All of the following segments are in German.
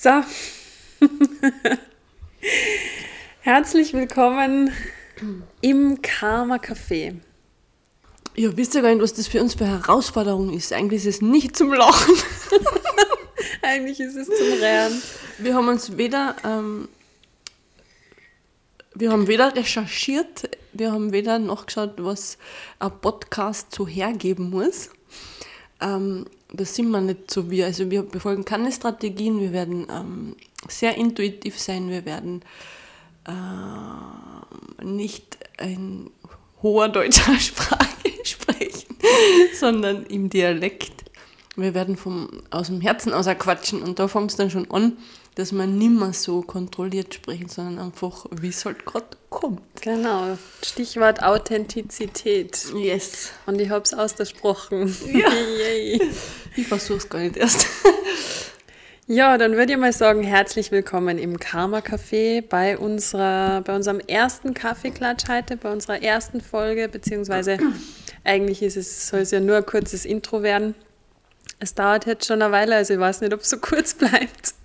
So. Herzlich willkommen im Karma Café. Ihr wisst ja gar nicht, was das für uns für Herausforderung ist. Eigentlich ist es nicht zum Lachen. Eigentlich ist es zum Rehren. Wir haben uns weder, ähm, wir haben weder recherchiert, wir haben weder nachgeschaut, was ein Podcast so hergeben muss. Ähm, das sind wir nicht so wie. Also wir befolgen keine Strategien, wir werden ähm, sehr intuitiv sein, wir werden äh, nicht in hoher deutscher Sprache sprechen, sondern im Dialekt. Wir werden vom, aus dem Herzen aus quatschen und da fängt es dann schon an, dass man nicht mehr so kontrolliert sprechen, sondern einfach, wie es halt gerade kommt. Genau. Stichwort Authentizität. Yes. Und ich habe es ausgesprochen. Ja. ich versuche es gar nicht erst. Ja, dann würde ich mal sagen, herzlich willkommen im Karma Café bei, unserer, bei unserem ersten Kaffeeklatsch heute, bei unserer ersten Folge, beziehungsweise eigentlich ist es, soll es ja nur ein kurzes Intro werden. Es dauert jetzt schon eine Weile, also ich weiß nicht, ob es so kurz bleibt.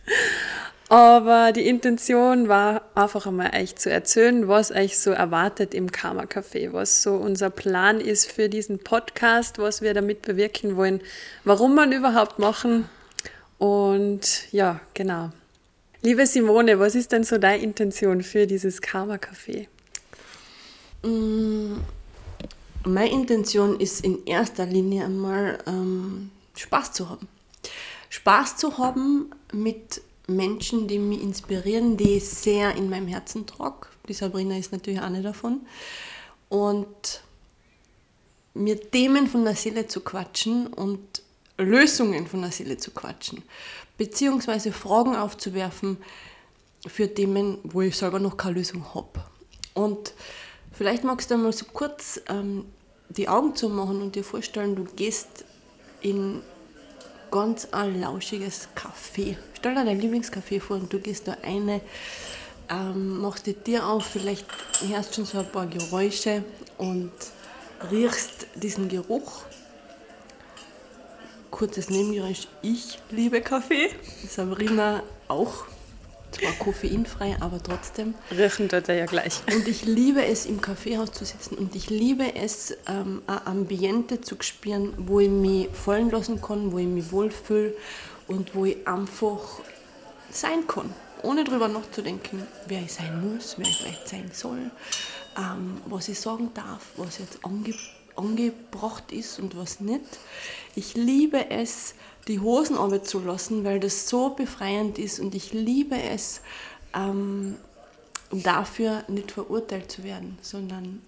Aber die Intention war einfach einmal euch zu erzählen, was euch so erwartet im Karma Café, was so unser Plan ist für diesen Podcast, was wir damit bewirken wollen, warum ihn überhaupt machen und ja, genau. Liebe Simone, was ist denn so deine Intention für dieses Karma Café? Mm, meine Intention ist in erster Linie einmal ähm, Spaß zu haben. Spaß zu haben mit Menschen, die mich inspirieren, die ich sehr in meinem Herzen trage. Die Sabrina ist natürlich eine davon. Und mir Themen von der Seele zu quatschen und Lösungen von der Seele zu quatschen, beziehungsweise Fragen aufzuwerfen für Themen, wo ich selber noch keine Lösung habe. Und vielleicht magst du mal so kurz ähm, die Augen zumachen und dir vorstellen, du gehst in ganz ein lauschiges Café. Stell dir dein Lieblingscafé vor und du gehst da eine, ähm, machst die Tür auf, vielleicht hörst schon so ein paar Geräusche und riechst diesen Geruch kurzes Nebengeräusch. Ich liebe Kaffee. Sabrina auch. Zwar koffeinfrei, aber trotzdem. Riechen tut er ja gleich. Und ich liebe es, im Kaffeehaus zu sitzen und ich liebe es, ähm, ein Ambiente zu spüren, wo ich mich fallen lassen kann, wo ich mich wohlfühle und wo ich einfach sein kann, ohne darüber nachzudenken, wer ich sein muss, wer ich vielleicht sein soll, ähm, was ich sagen darf, was jetzt ange angebracht ist und was nicht. Ich liebe es, die Hosen zu lassen, weil das so befreiend ist und ich liebe es, ähm, dafür nicht verurteilt zu werden, sondern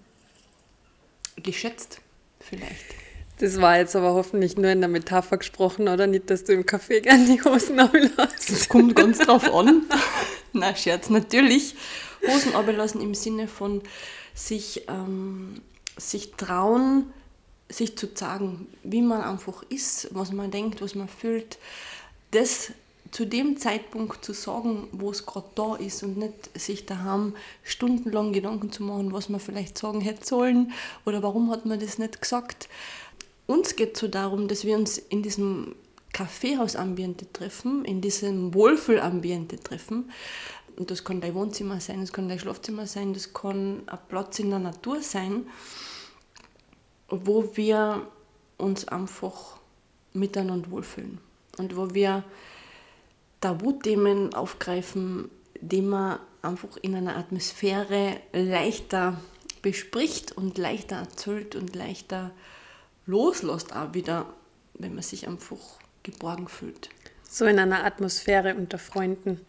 geschätzt vielleicht. Das war jetzt aber hoffentlich nur in der Metapher gesprochen, oder nicht, dass du im Café gerne die Hosen ablässt? Das kommt ganz drauf an. Na, Scherz, natürlich. Hosen ablassen im Sinne von sich, ähm, sich trauen, sich zu sagen, wie man einfach ist, was man denkt, was man fühlt, das zu dem Zeitpunkt zu sagen, wo es gerade da ist und nicht sich daheim stundenlang Gedanken zu machen, was man vielleicht sagen hätte sollen oder warum hat man das nicht gesagt. Uns geht es so darum, dass wir uns in diesem Kaffeehausambiente treffen, in diesem Wohlfühlambiente treffen. Und das kann dein Wohnzimmer sein, das kann dein Schlafzimmer sein, das kann ein Platz in der Natur sein wo wir uns einfach miteinander wohlfühlen und wo wir Tabuthemen aufgreifen, die man einfach in einer Atmosphäre leichter bespricht und leichter erzählt und leichter loslässt auch wieder, wenn man sich einfach geborgen fühlt. So in einer Atmosphäre unter Freunden.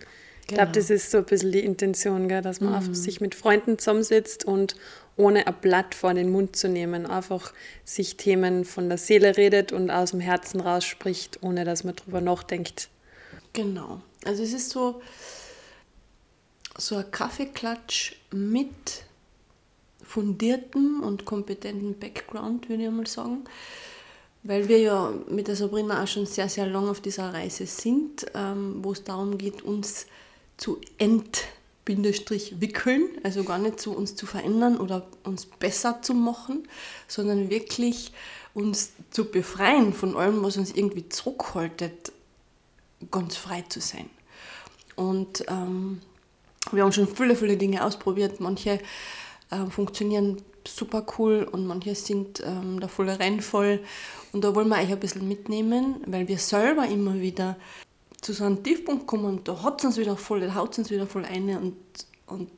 Ich glaube, genau. das ist so ein bisschen die Intention, gell? dass man mhm. sich mit Freunden zusammensitzt und ohne ein Blatt vor den Mund zu nehmen, einfach sich Themen von der Seele redet und aus dem Herzen rausspricht, ohne dass man drüber nachdenkt. Genau. Also es ist so, so ein Kaffeeklatsch mit fundiertem und kompetentem Background, würde ich mal sagen. Weil wir ja mit der Sabrina auch schon sehr, sehr lange auf dieser Reise sind, ähm, wo es darum geht, uns zu entwickeln, also gar nicht so uns zu verändern oder uns besser zu machen, sondern wirklich uns zu befreien von allem, was uns irgendwie zurückhaltet, ganz frei zu sein. Und ähm, wir haben schon viele, viele Dinge ausprobiert. Manche äh, funktionieren super cool und manche sind ähm, der volle Rennvoll. Und da wollen wir euch ein bisschen mitnehmen, weil wir selber immer wieder zu so einem Tiefpunkt kommen und da hat es uns wieder voll, da haut es uns wieder voll ein und, und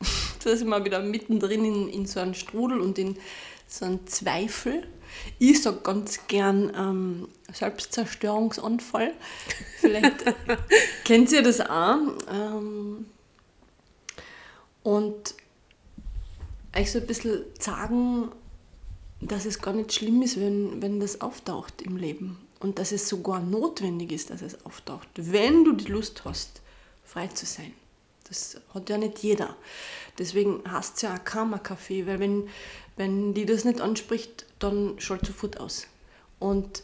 da sind wir wieder mittendrin in, in so einem Strudel und in so einem Zweifel. Ich sage ganz gern ähm, Selbstzerstörungsanfall. Vielleicht kennt ihr das auch. Ähm, und euch so ein bisschen sagen, dass es gar nicht schlimm ist, wenn, wenn das auftaucht im Leben. Und dass es sogar notwendig ist, dass es auftaucht, wenn du die Lust hast, frei zu sein. Das hat ja nicht jeder. Deswegen hast du ja auch Karma-Kaffee, weil wenn, wenn die das nicht anspricht, dann schalt sofort aus. Und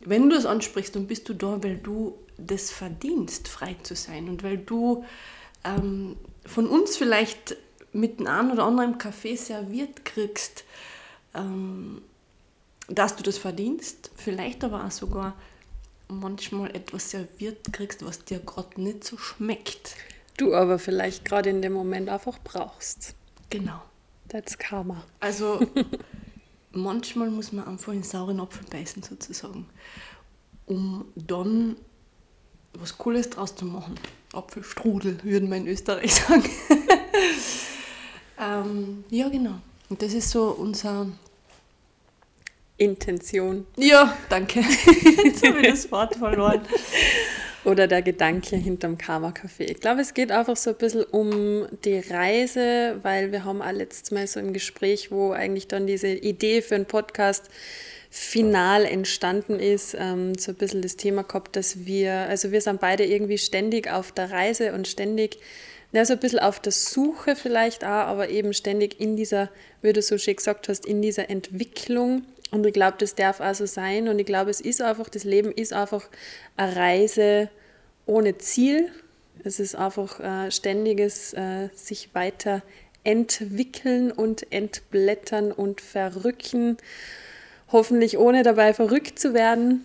wenn du es ansprichst, dann bist du da, weil du das verdienst, frei zu sein und weil du ähm, von uns vielleicht mit einem oder anderen Kaffee serviert kriegst, ähm, dass du das verdienst, vielleicht aber auch sogar manchmal etwas serviert kriegst, was dir gerade nicht so schmeckt. Du aber vielleicht gerade in dem Moment einfach brauchst. Genau. That's Karma. Also manchmal muss man einfach in sauren Apfel beißen sozusagen, um dann was Cooles draus zu machen. Apfelstrudel, würden wir in Österreich sagen. ähm, ja, genau. Und das ist so unser Intention. Ja, danke. Jetzt habe ich das Wort verloren. Oder der Gedanke hinterm Karma-Café. Ich glaube, es geht einfach so ein bisschen um die Reise, weil wir haben auch letztes Mal so im Gespräch, wo eigentlich dann diese Idee für einen Podcast final entstanden ist, ähm, so ein bisschen das Thema gehabt, dass wir, also wir sind beide irgendwie ständig auf der Reise und ständig ja, so ein bisschen auf der Suche vielleicht auch, aber eben ständig in dieser, wie du so schön gesagt hast, in dieser Entwicklung und ich glaube, das darf auch so sein. Und ich glaube, es ist einfach, das Leben ist einfach eine Reise ohne Ziel. Es ist einfach äh, ständiges äh, sich weiter entwickeln und entblättern und verrücken. Hoffentlich ohne dabei verrückt zu werden.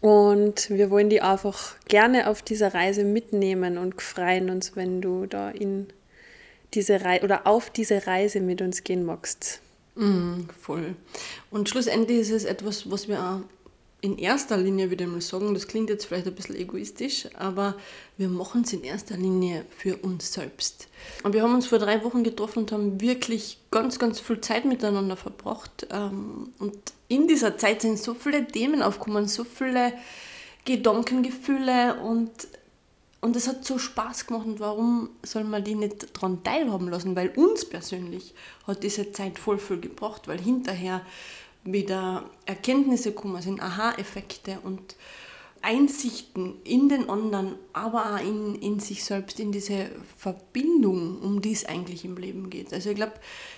Und wir wollen die einfach gerne auf dieser Reise mitnehmen und freuen uns, wenn du da in diese Reise oder auf diese Reise mit uns gehen magst. Mm, voll. Und schlussendlich ist es etwas, was wir auch in erster Linie, ich mal sagen, das klingt jetzt vielleicht ein bisschen egoistisch, aber wir machen es in erster Linie für uns selbst. Und wir haben uns vor drei Wochen getroffen und haben wirklich ganz, ganz viel Zeit miteinander verbracht. Ähm, und in dieser Zeit sind so viele Themen aufgekommen, so viele Gedanken, Gefühle und und es hat so Spaß gemacht und warum soll man die nicht daran teilhaben lassen? Weil uns persönlich hat diese Zeit voll viel gebracht, weil hinterher wieder Erkenntnisse kommen sind, Aha-Effekte und Einsichten in den anderen, aber auch in, in sich selbst, in diese Verbindung, um die es eigentlich im Leben geht. Also ich glaube,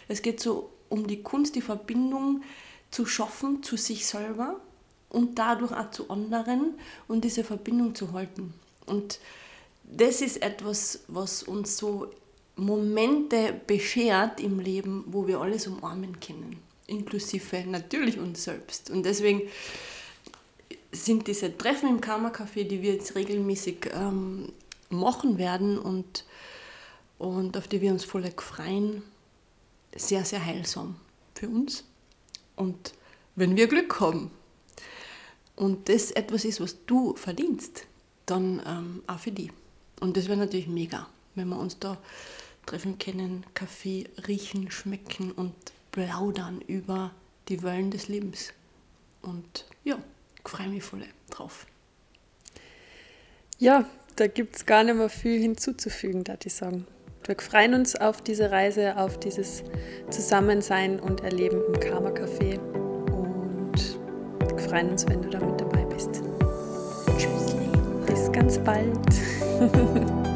es geht so um die Kunst, die Verbindung zu schaffen zu sich selber und dadurch auch zu anderen und diese Verbindung zu halten. Und das ist etwas, was uns so Momente beschert im Leben, wo wir alles umarmen können, inklusive natürlich uns selbst. Und deswegen sind diese Treffen im Karma Café, die wir jetzt regelmäßig ähm, machen werden und, und auf die wir uns voll freuen, sehr, sehr heilsam für uns. Und wenn wir Glück haben und das etwas ist, was du verdienst, dann ähm, auch für die. Und das wäre natürlich mega, wenn wir uns da treffen können, Kaffee riechen, schmecken und plaudern über die Wellen des Lebens. Und ja, freue mich voll drauf. Ja, da gibt es gar nicht mehr viel hinzuzufügen, da ich sagen. Wir freuen uns auf diese Reise, auf dieses Zusammensein und Erleben im Karma Café und freuen uns, wenn du da mit dabei bist. Tschüss. Bis ganz bald. Ha ha ha.